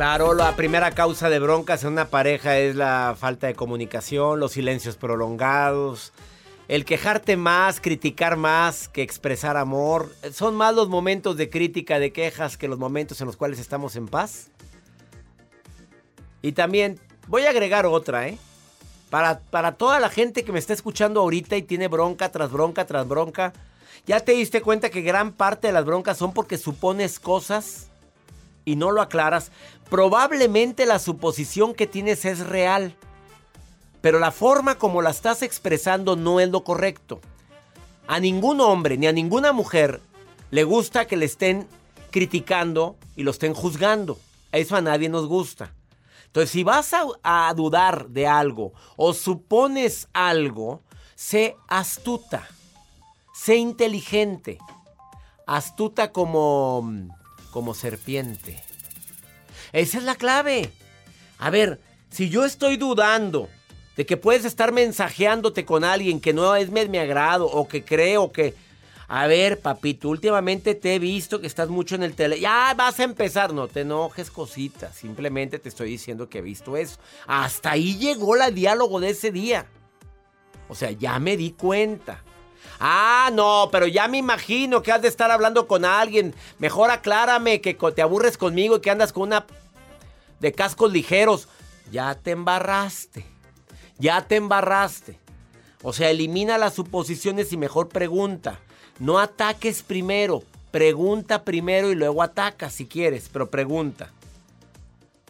Claro, la primera causa de broncas en una pareja es la falta de comunicación, los silencios prolongados, el quejarte más, criticar más que expresar amor. ¿Son más los momentos de crítica, de quejas que los momentos en los cuales estamos en paz? Y también voy a agregar otra, ¿eh? Para, para toda la gente que me está escuchando ahorita y tiene bronca tras bronca tras bronca, ¿ya te diste cuenta que gran parte de las broncas son porque supones cosas y no lo aclaras? Probablemente la suposición que tienes es real, pero la forma como la estás expresando no es lo correcto. A ningún hombre ni a ninguna mujer le gusta que le estén criticando y lo estén juzgando. Eso a nadie nos gusta. Entonces, si vas a, a dudar de algo o supones algo, sé astuta, sé inteligente, astuta como, como serpiente. Esa es la clave. A ver, si yo estoy dudando de que puedes estar mensajeándote con alguien que no es de mi agrado o que creo que... A ver, papito, últimamente te he visto que estás mucho en el tele. Ya vas a empezar. No te enojes, cositas. Simplemente te estoy diciendo que he visto eso. Hasta ahí llegó el diálogo de ese día. O sea, ya me di cuenta. Ah, no, pero ya me imagino que has de estar hablando con alguien. Mejor aclárame que te aburres conmigo y que andas con una de cascos ligeros. Ya te embarraste. Ya te embarraste. O sea, elimina las suposiciones y mejor pregunta. No ataques primero. Pregunta primero y luego ataca si quieres, pero pregunta.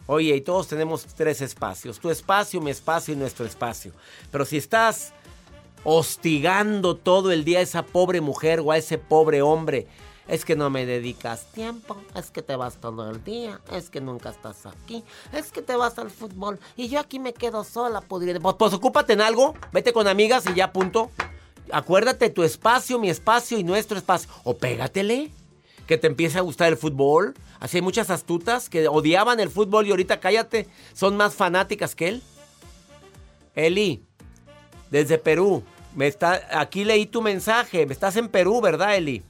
Oye, y todos tenemos tres espacios. Tu espacio, mi espacio y nuestro espacio. Pero si estás hostigando todo el día a esa pobre mujer o a ese pobre hombre. Es que no me dedicas tiempo, es que te vas todo el día, es que nunca estás aquí, es que te vas al fútbol y yo aquí me quedo sola, podría... Pues, pues ocúpate en algo, vete con amigas y ya punto. Acuérdate tu espacio, mi espacio y nuestro espacio. O pégatele, que te empiece a gustar el fútbol. Así hay muchas astutas que odiaban el fútbol y ahorita cállate, son más fanáticas que él. Eli, desde Perú. Me está, aquí leí tu mensaje. Estás en Perú, ¿verdad, Eli?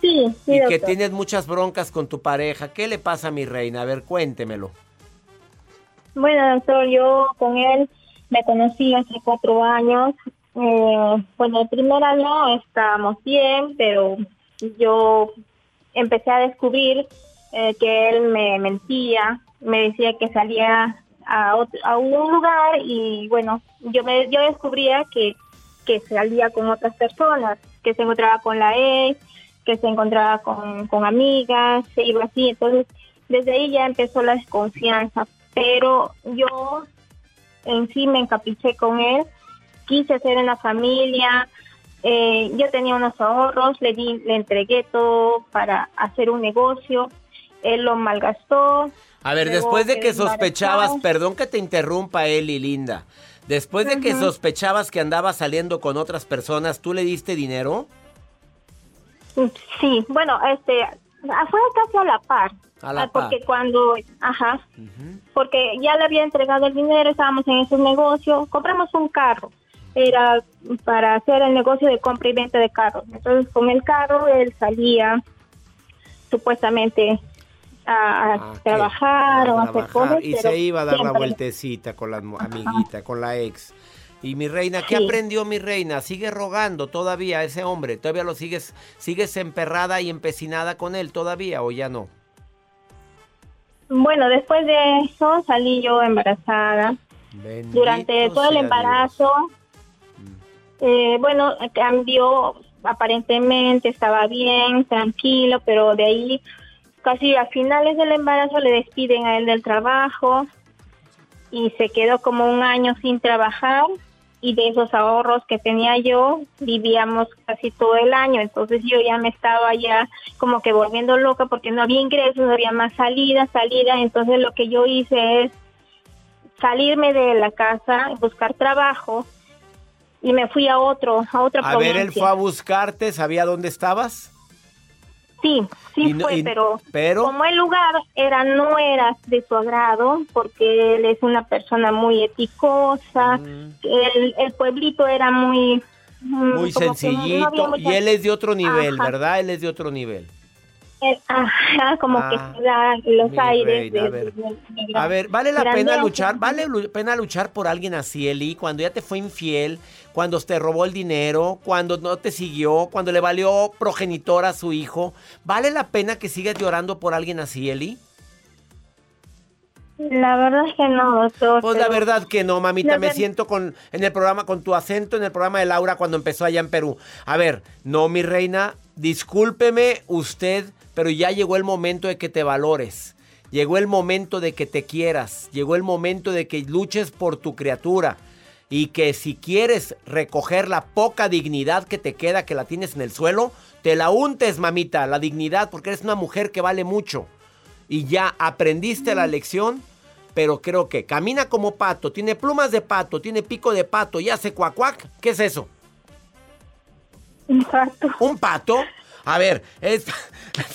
Sí, sí. Y que tienes muchas broncas con tu pareja. ¿Qué le pasa a mi reina? A ver, cuéntemelo. Bueno, doctor, yo con él me conocí hace cuatro años. Eh, bueno, el primer año estábamos bien, pero yo empecé a descubrir eh, que él me mentía, me decía que salía a, otro- a un lugar y bueno, yo me yo descubría que, que salía con otras personas, que se encontraba con la ex, que se encontraba con, con amigas, se iba así, entonces desde ahí ya empezó la desconfianza, pero yo en sí me encapriché con él, quise hacer en la familia, eh, yo tenía unos ahorros, le di, le entregué todo para hacer un negocio, él lo malgastó. A ver, Luego después de que sospechabas, perdón que te interrumpa, Eli, linda. Después de que sospechabas que andaba saliendo con otras personas, ¿tú le diste dinero? Sí, bueno, este, fue casi a la par. A la Ah, porque par. cuando, ajá, porque ya le había entregado el dinero, estábamos en ese negocio, compramos un carro, era para hacer el negocio de compra y venta de carros. Entonces con el carro él salía supuestamente a, a Ah, trabajar o A hacer cosas. Y se iba a dar la vueltecita con la amiguita, con la ex. Y mi reina, ¿qué Sí. aprendió mi reina? Sigue rogando todavía a ese hombre. ¿Todavía lo sigues, sigues emperrada y empecinada con él todavía o ya no? Bueno, después de eso salí yo embarazada. Bendito durante todo el embarazo, eh, bueno, cambió aparentemente, estaba bien, tranquilo, pero de ahí casi a finales del embarazo le despiden a él del trabajo y se quedó como un año sin trabajar y de esos ahorros que tenía yo vivíamos casi todo el año, entonces yo ya me estaba ya como que volviendo loca porque no había ingresos, no había más salida, salida, entonces lo que yo hice es salirme de la casa, buscar trabajo y me fui a otro, a otra A ver, él fue a buscarte, ¿sabía dónde estabas? Sí, sí no- fue, y- pero, pero- como el lugar era no era de su agrado, porque él es una persona muy eticosa, el, el pueblito era muy... mm, Muy no- sencillito. y él es de otro nivel, Ajá. ¿verdad? Él es de otro nivel. Eh, ajá, como Ah, que se da los aires reina, a ver. de- de- de- A ver, ¿vale la pena luchar? ¿Vale lu- pena luchar por alguien así, Eli? Cuando ya te fue infiel, cuando te robó el dinero, cuando no te siguió, cuando le valió progenitor a su hijo. ¿Vale la pena que sigas llorando por alguien así, Eli? La verdad es que no, doctor. Pues la verdad que no, mamita. La Me siento con en el programa con tu acento en el programa de Laura cuando empezó allá en Perú. A ver, no, mi reina, discúlpeme usted, pero ya llegó el momento de que te valores. Llegó el momento de que te quieras. Llegó el momento de que luches por tu criatura. Y que si quieres recoger la poca dignidad que te queda, que la tienes en el suelo, te la untes, mamita, la dignidad, porque eres una mujer que vale mucho y ya aprendiste la lección, pero creo que camina como pato, tiene plumas de pato, tiene pico de pato y hace cuacuac. ¿Qué es eso? Exacto. ¿Un pato? A ver, es.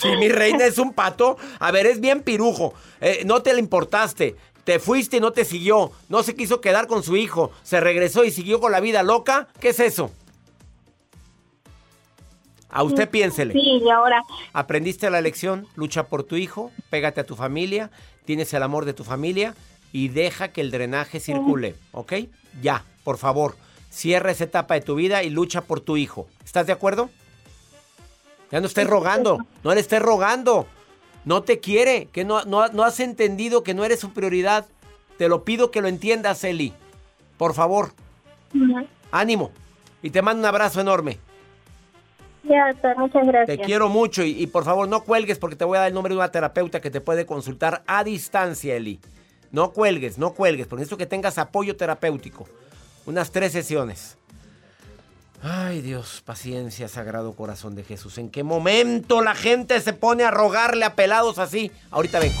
Si mi reina es un pato, a ver, es bien pirujo. Eh, no te le importaste. Te fuiste y no te siguió. No se quiso quedar con su hijo. Se regresó y siguió con la vida loca. ¿Qué es eso? A usted piénsele. Sí, y ahora Aprendiste la lección, lucha por tu hijo, pégate a tu familia, tienes el amor de tu familia y deja que el drenaje circule, ¿ok? Ya, por favor, cierra esa etapa de tu vida y lucha por tu hijo. ¿Estás de acuerdo? Ya no estés rogando, no le estés rogando. No te quiere, que no, no, no has entendido que no eres su prioridad. Te lo pido que lo entiendas, Eli. Por favor, Ujú. ánimo. Y te mando un abrazo enorme. Ya, doctor, muchas gracias. Te quiero mucho y, y por favor no cuelgues porque te voy a dar el nombre de una terapeuta que te puede consultar a distancia, Eli. No cuelgues, no cuelgues, porque necesito que tengas apoyo terapéutico. Unas tres sesiones. Ay Dios, paciencia, sagrado corazón de Jesús. ¿En qué momento la gente se pone a rogarle a pelados así? Ahorita vengo.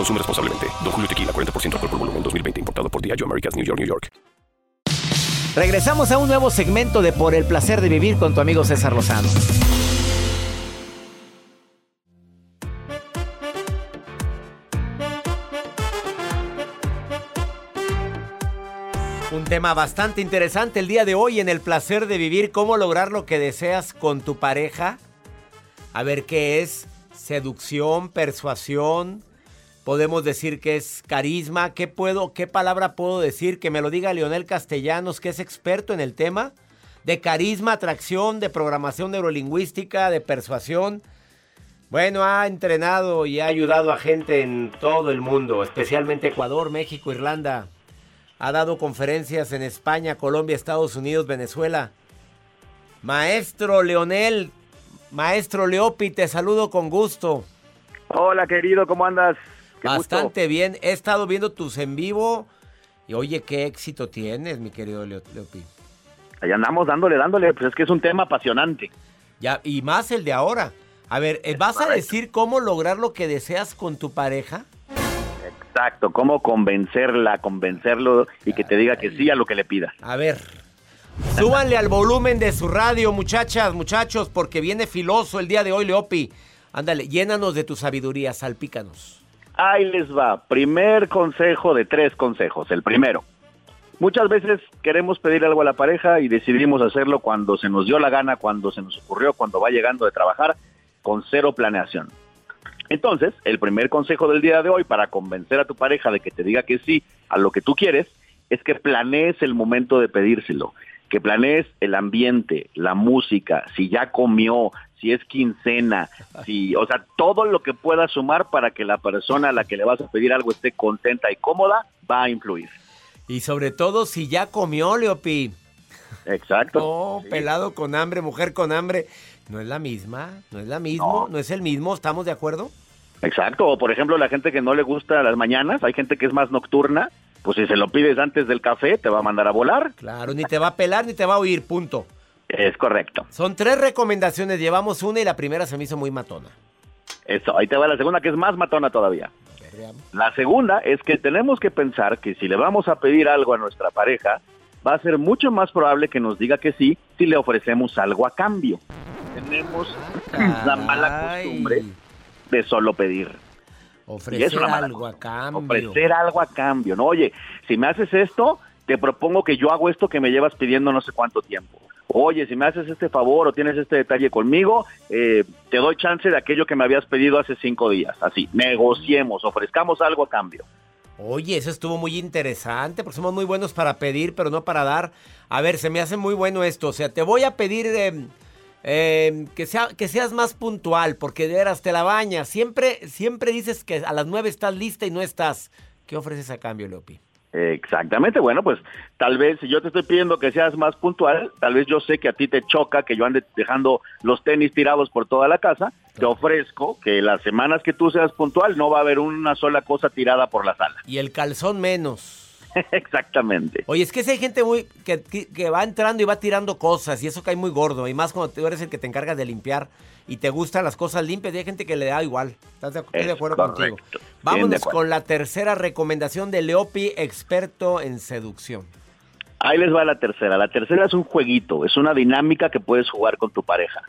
Consume responsablemente. Don Julio Tequila, 40% alcohol por volumen, 2020. Importado por Diageo Americas, New York, New York. Regresamos a un nuevo segmento de Por el placer de vivir con tu amigo César Lozano. Tema bastante interesante el día de hoy en el placer de vivir, cómo lograr lo que deseas con tu pareja. A ver qué es seducción, persuasión. Podemos decir que es carisma. ¿Qué puedo, qué palabra puedo decir? Que me lo diga Leonel Castellanos, que es experto en el tema de carisma, atracción, de programación neurolingüística, de persuasión. Bueno, ha entrenado y ha ayudado a gente en todo el mundo, especialmente Ecuador, México, Irlanda. Ha dado conferencias en España, Colombia, Estados Unidos, Venezuela. Maestro Leonel, maestro Leopi, te saludo con gusto. Hola querido, ¿cómo andas? Bastante bien, he estado viendo tus en vivo y oye, qué éxito tienes, mi querido Leopi. Ahí andamos dándole, dándole, pues es que es un tema apasionante. Ya, y más el de ahora. A ver, eh, ¿vas a decir cómo lograr lo que deseas con tu pareja? Exacto, cómo convencerla, convencerlo y que te diga que sí a lo que le pida. A ver, súbanle al volumen de su radio, muchachas, muchachos, porque viene filoso el día de hoy, Leopi. Ándale, llénanos de tu sabiduría, salpícanos. Ahí les va, primer consejo de tres consejos. El primero, muchas veces queremos pedir algo a la pareja y decidimos hacerlo cuando se nos dio la gana, cuando se nos ocurrió, cuando va llegando de trabajar con cero planeación. Entonces, el primer consejo del día de hoy para convencer a tu pareja de que te diga que sí a lo que tú quieres es que planees el momento de pedírselo, que planees el ambiente, la música, si ya comió, si es quincena, si, o sea, todo lo que pueda sumar para que la persona a la que le vas a pedir algo esté contenta y cómoda va a influir. Y sobre todo si ya comió, Leopi. Exacto. Oh, pelado con hambre, mujer con hambre. No es la misma, no es la misma, no. es el mismo, ¿estamos de acuerdo? Exacto, o por ejemplo la gente que no le gusta las mañanas, hay gente que es más nocturna, pues si se lo pides antes del café te va a mandar a volar. Claro, ni te va a pelar ni te va a oír, punto. Es correcto. Son tres recomendaciones, llevamos una y la primera se me hizo muy matona. Eso, ahí te va la segunda que es más matona todavía. La segunda es que tenemos que pensar que si le vamos a pedir algo a nuestra pareja, va a ser mucho más probable que nos diga que sí si le ofrecemos algo a cambio tenemos la mala costumbre de solo pedir. Ofrecer algo a cambio. Ofrecer algo a cambio. No, oye, si me haces esto, te propongo que yo hago esto que me llevas pidiendo no sé cuánto tiempo. Oye, si me haces este favor o tienes este detalle conmigo, eh, te doy chance de aquello que me habías pedido hace cinco días. Así, negociemos, ofrezcamos algo a cambio. Oye, eso estuvo muy interesante, porque somos muy buenos para pedir, pero no para dar. A ver, se me hace muy bueno esto. O sea, te voy a pedir... Eh, eh, que, sea, que seas más puntual, porque de veras te la bañas. Siempre, siempre dices que a las nueve estás lista y no estás. ¿Qué ofreces a cambio, Leopi? Exactamente, bueno, pues tal vez si yo te estoy pidiendo que seas más puntual, tal vez yo sé que a ti te choca que yo ande dejando los tenis tirados por toda la casa, te ofrezco que las semanas que tú seas puntual no va a haber una sola cosa tirada por la sala. Y el calzón menos. Exactamente. Oye, es que si hay gente muy que, que, va entrando y va tirando cosas y eso cae muy gordo. Y más cuando tú eres el que te encargas de limpiar y te gustan las cosas limpias y hay gente que le da igual. ¿Estás de, estoy de acuerdo contigo? Vámonos con la tercera recomendación de Leopi, experto en seducción. Ahí les va la tercera. La tercera es un jueguito, es una dinámica que puedes jugar con tu pareja.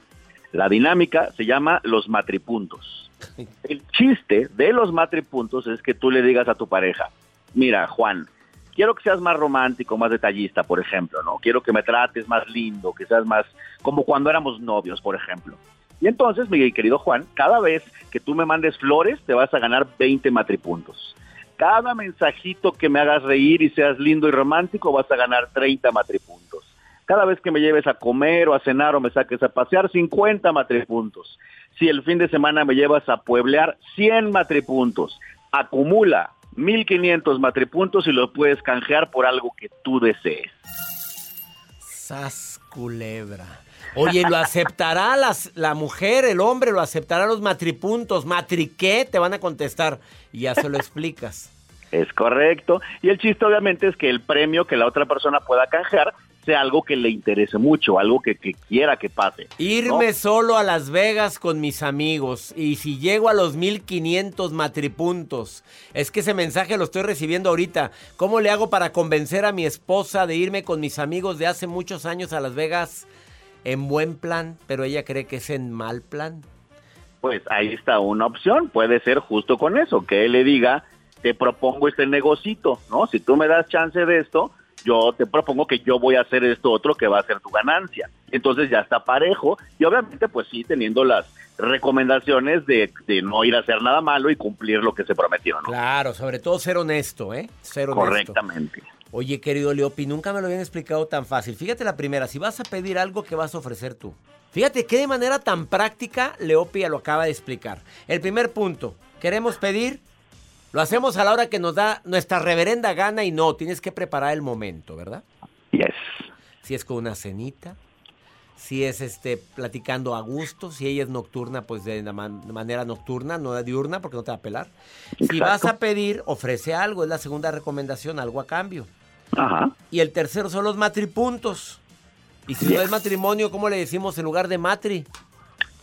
La dinámica se llama los matripuntos. El chiste de los matripuntos es que tú le digas a tu pareja, mira, Juan, quiero que seas más romántico, más detallista, por ejemplo, ¿no? Quiero que me trates más lindo, que seas más como cuando éramos novios, por ejemplo. Y entonces, mi querido Juan, cada vez que tú me mandes flores, te vas a ganar 20 matripuntos. Cada mensajito que me hagas reír y seas lindo y romántico, vas a ganar 30 matripuntos. Cada vez que me lleves a comer o a cenar o me saques a pasear, 50 matripuntos. Si el fin de semana me llevas a pueblear, 100 matripuntos. Acumula 1500 matripuntos y los puedes canjear por algo que tú desees. Sas culebra. Oye, ¿lo aceptará las, la mujer, el hombre? ¿Lo aceptará los matripuntos? ¿Matriqué? Te van a contestar y ya se lo explicas. Es correcto. Y el chiste obviamente es que el premio que la otra persona pueda canjear sea algo que le interese mucho, algo que, quiera que pase. Irme solo a Las Vegas con mis amigos y si llego a los 1500 matripuntos, es que ese mensaje lo estoy recibiendo ahorita. ¿Cómo le hago para convencer a mi esposa de irme con mis amigos de hace muchos años a Las Vegas en buen plan, pero ella cree que es en mal plan? Pues ahí está una opción, puede ser justo con eso, que él le diga, te propongo este negocito, ¿no? Si tú me das chance de esto, yo te propongo que yo voy a hacer esto otro que va a ser tu ganancia. Entonces ya está parejo y obviamente pues sí teniendo las recomendaciones de, no ir a hacer nada malo y cumplir lo que se prometió, ¿no? Claro, sobre todo ser honesto, ¿eh? Ser honesto. Correctamente. Oye, querido Leopi, nunca me lo habían explicado tan fácil. Fíjate la primera, si vas a pedir algo, que vas a ofrecer tú? Fíjate que de manera tan práctica Leopi ya lo acaba de explicar. El primer punto, queremos pedir, lo hacemos a la hora que nos da nuestra reverenda gana y no, tienes que preparar el momento, ¿verdad? Yes. Si es con una cenita, si es este platicando a gusto, si ella es nocturna, pues de, manera nocturna, no de diurna, porque no te va a pelar. Si vas a pedir, ofrece algo, es la segunda recomendación, algo a cambio. Ajá. Y el tercero son los matripuntos. Y si no es matrimonio, ¿cómo le decimos en lugar de matri?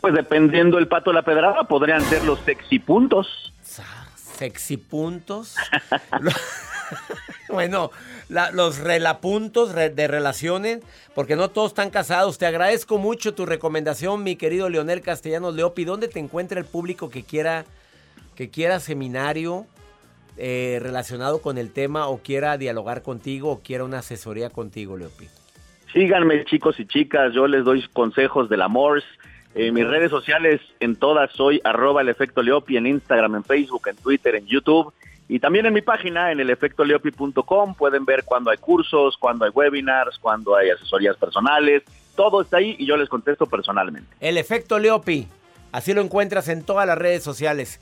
Pues dependiendo el pato de la pedrada, podrían ser los sexy puntos. Sexy puntos. bueno, los relapuntos de relaciones, porque no todos están casados. Te agradezco mucho tu recomendación, mi querido Leonel Castellanos Leopi. ¿Dónde te encuentra el público que quiera, que quiera seminario eh, relacionado con el tema o quiera dialogar contigo o quiera una asesoría contigo, Leopi? Síganme, chicos y chicas. Yo les doy consejos del amor. En mis redes sociales, en todas, soy arroba el efecto Leopi, en Instagram, en Facebook, en Twitter, en YouTube. Y también en mi página, en el efectoleopi.com, pueden ver cuando hay cursos, cuando hay webinars, cuando hay asesorías personales. Todo está ahí y yo les contesto personalmente. El efecto Leopi. Así lo encuentras en todas las redes sociales.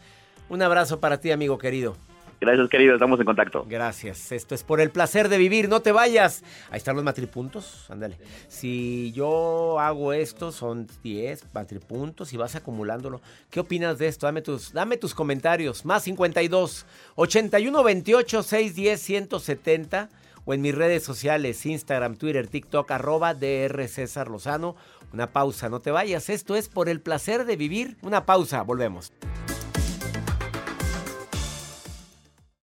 Un abrazo para ti, amigo querido. Gracias, querido. Estamos en contacto. Gracias. Esto es por el placer de vivir. No te vayas. Ahí están los matripuntos. Ándale. Si yo hago esto, son 10 matripuntos y vas acumulándolo. ¿Qué opinas de esto? Dame tus, dame tus comentarios. Más 52 81 28 610 170 o en mis redes sociales, Instagram, Twitter, TikTok, arroba DR Lozano. Una pausa, no te vayas. Esto es por el placer de vivir. Una pausa, volvemos.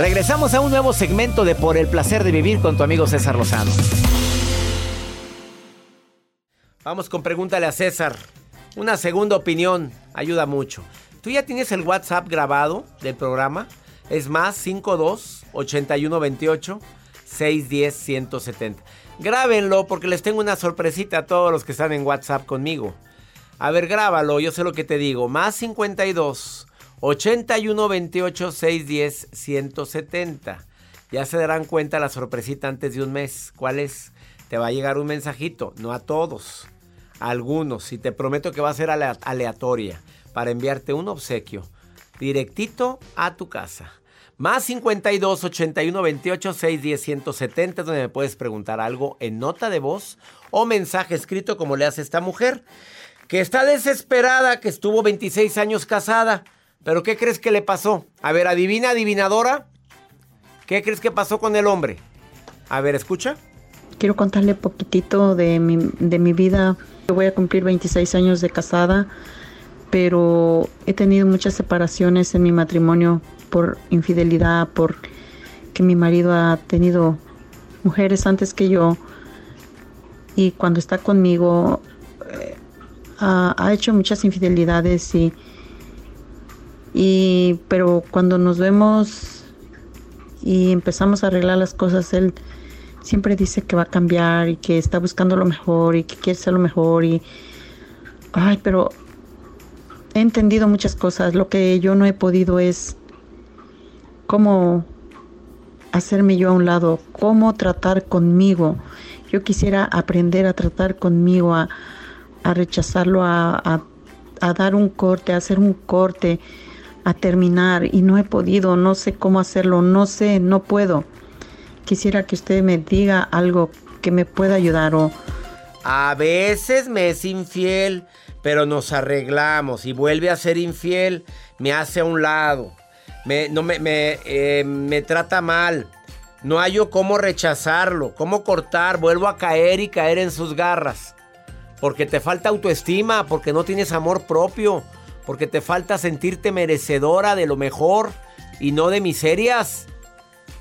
Regresamos a un nuevo segmento de Por el placer de vivir con tu amigo César Lozano. Vamos con pregúntale a César. Una segunda opinión ayuda mucho. ¿Tú ya tienes el WhatsApp grabado del programa? Es más 52 81 28 610 170. Grábenlo porque les tengo una sorpresita a todos los que están en WhatsApp conmigo. A ver, grábalo, yo sé lo que te digo. Más 52 81 28 610 170. Ya se darán cuenta la sorpresita antes de un mes. ¿Cuál es? Te va a llegar un mensajito, no a todos, a algunos. Y te prometo que va a ser aleatoria para enviarte un obsequio directito a tu casa. Más 52 81 28 610 170, donde me puedes preguntar algo en nota de voz o mensaje escrito, como le hace esta mujer, que está desesperada, que estuvo 26 años casada pero ¿qué crees que le pasó? A ver, adivina, adivinadora. ¿Qué crees que pasó con el hombre? A ver, escucha. Quiero contarle poquitito de mi, de mi vida. Yo voy a cumplir 26 años de casada, pero he tenido muchas separaciones en mi matrimonio por infidelidad, por que mi marido ha tenido mujeres antes que yo y cuando está conmigo eh, ha, ha hecho muchas infidelidades y y, pero cuando nos vemos y empezamos a arreglar las cosas, él siempre dice que va a cambiar y que está buscando lo mejor y que quiere ser lo mejor y ay, pero he entendido muchas cosas. Lo que yo no he podido es cómo hacerme yo a un lado, cómo tratar conmigo. Yo quisiera aprender a tratar conmigo, a, a rechazarlo, a, a, a dar un corte, a hacer un corte a terminar y no he podido, no sé cómo hacerlo, no sé, no puedo. Quisiera que usted me diga algo que me pueda ayudar o... A veces me es infiel, pero nos arreglamos y vuelve a ser infiel, me hace a un lado, me, no me, me, eh, me trata mal, No hallo cómo rechazarlo, cómo cortar, vuelvo a caer y caer en sus garras. Porque te falta autoestima, porque no tienes amor propio, porque te falta sentirte merecedora de lo mejor y no de miserias.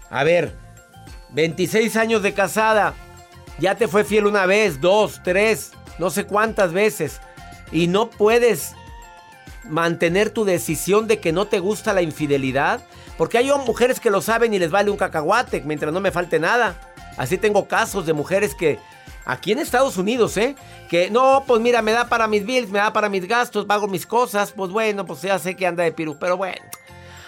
A ver, 26 años de casada, ya te fue fiel una vez, dos, tres, no sé cuántas veces. Y no puedes mantener tu decisión de que no te gusta la infidelidad. Porque hay mujeres que lo saben y les vale un cacahuate mientras no me falte nada. Así tengo casos de mujeres que aquí en Estados Unidos, ¿eh? Que no, pues mira, me da para mis bills, me da para mis gastos, pago mis cosas. Pues bueno, pues ya sé que anda de piru, pero bueno.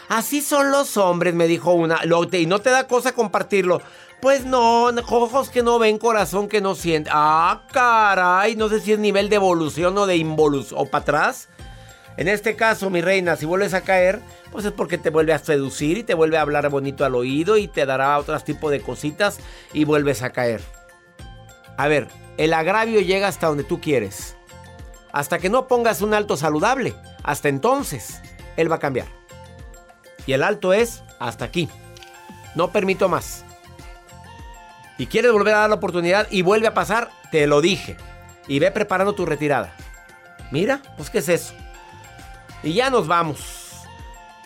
Así son los hombres, me dijo una. Y no te da cosa compartirlo. Pues no, ojos que no ven, corazón que no siente. Ah, caray, no sé si es nivel de evolución o de involución. O para atrás. En este caso, mi reina, si vuelves a caer, pues es porque te vuelve a seducir y te vuelve a hablar bonito al oído y te dará otro tipo de cositas y vuelves a caer. A ver, el agravio llega hasta donde tú quieres. Hasta que no pongas un alto saludable. Hasta entonces, él va a cambiar. Y el alto es hasta aquí. No permito más. Y quieres volver a dar la oportunidad y vuelve a pasar, te lo dije. Y ve preparando tu retirada. Mira, pues ¿qué es eso? Y ya nos vamos.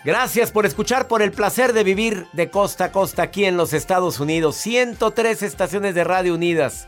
Gracias por escuchar, por el placer de vivir de costa a costa aquí en los Estados Unidos. 103 estaciones de radio unidas.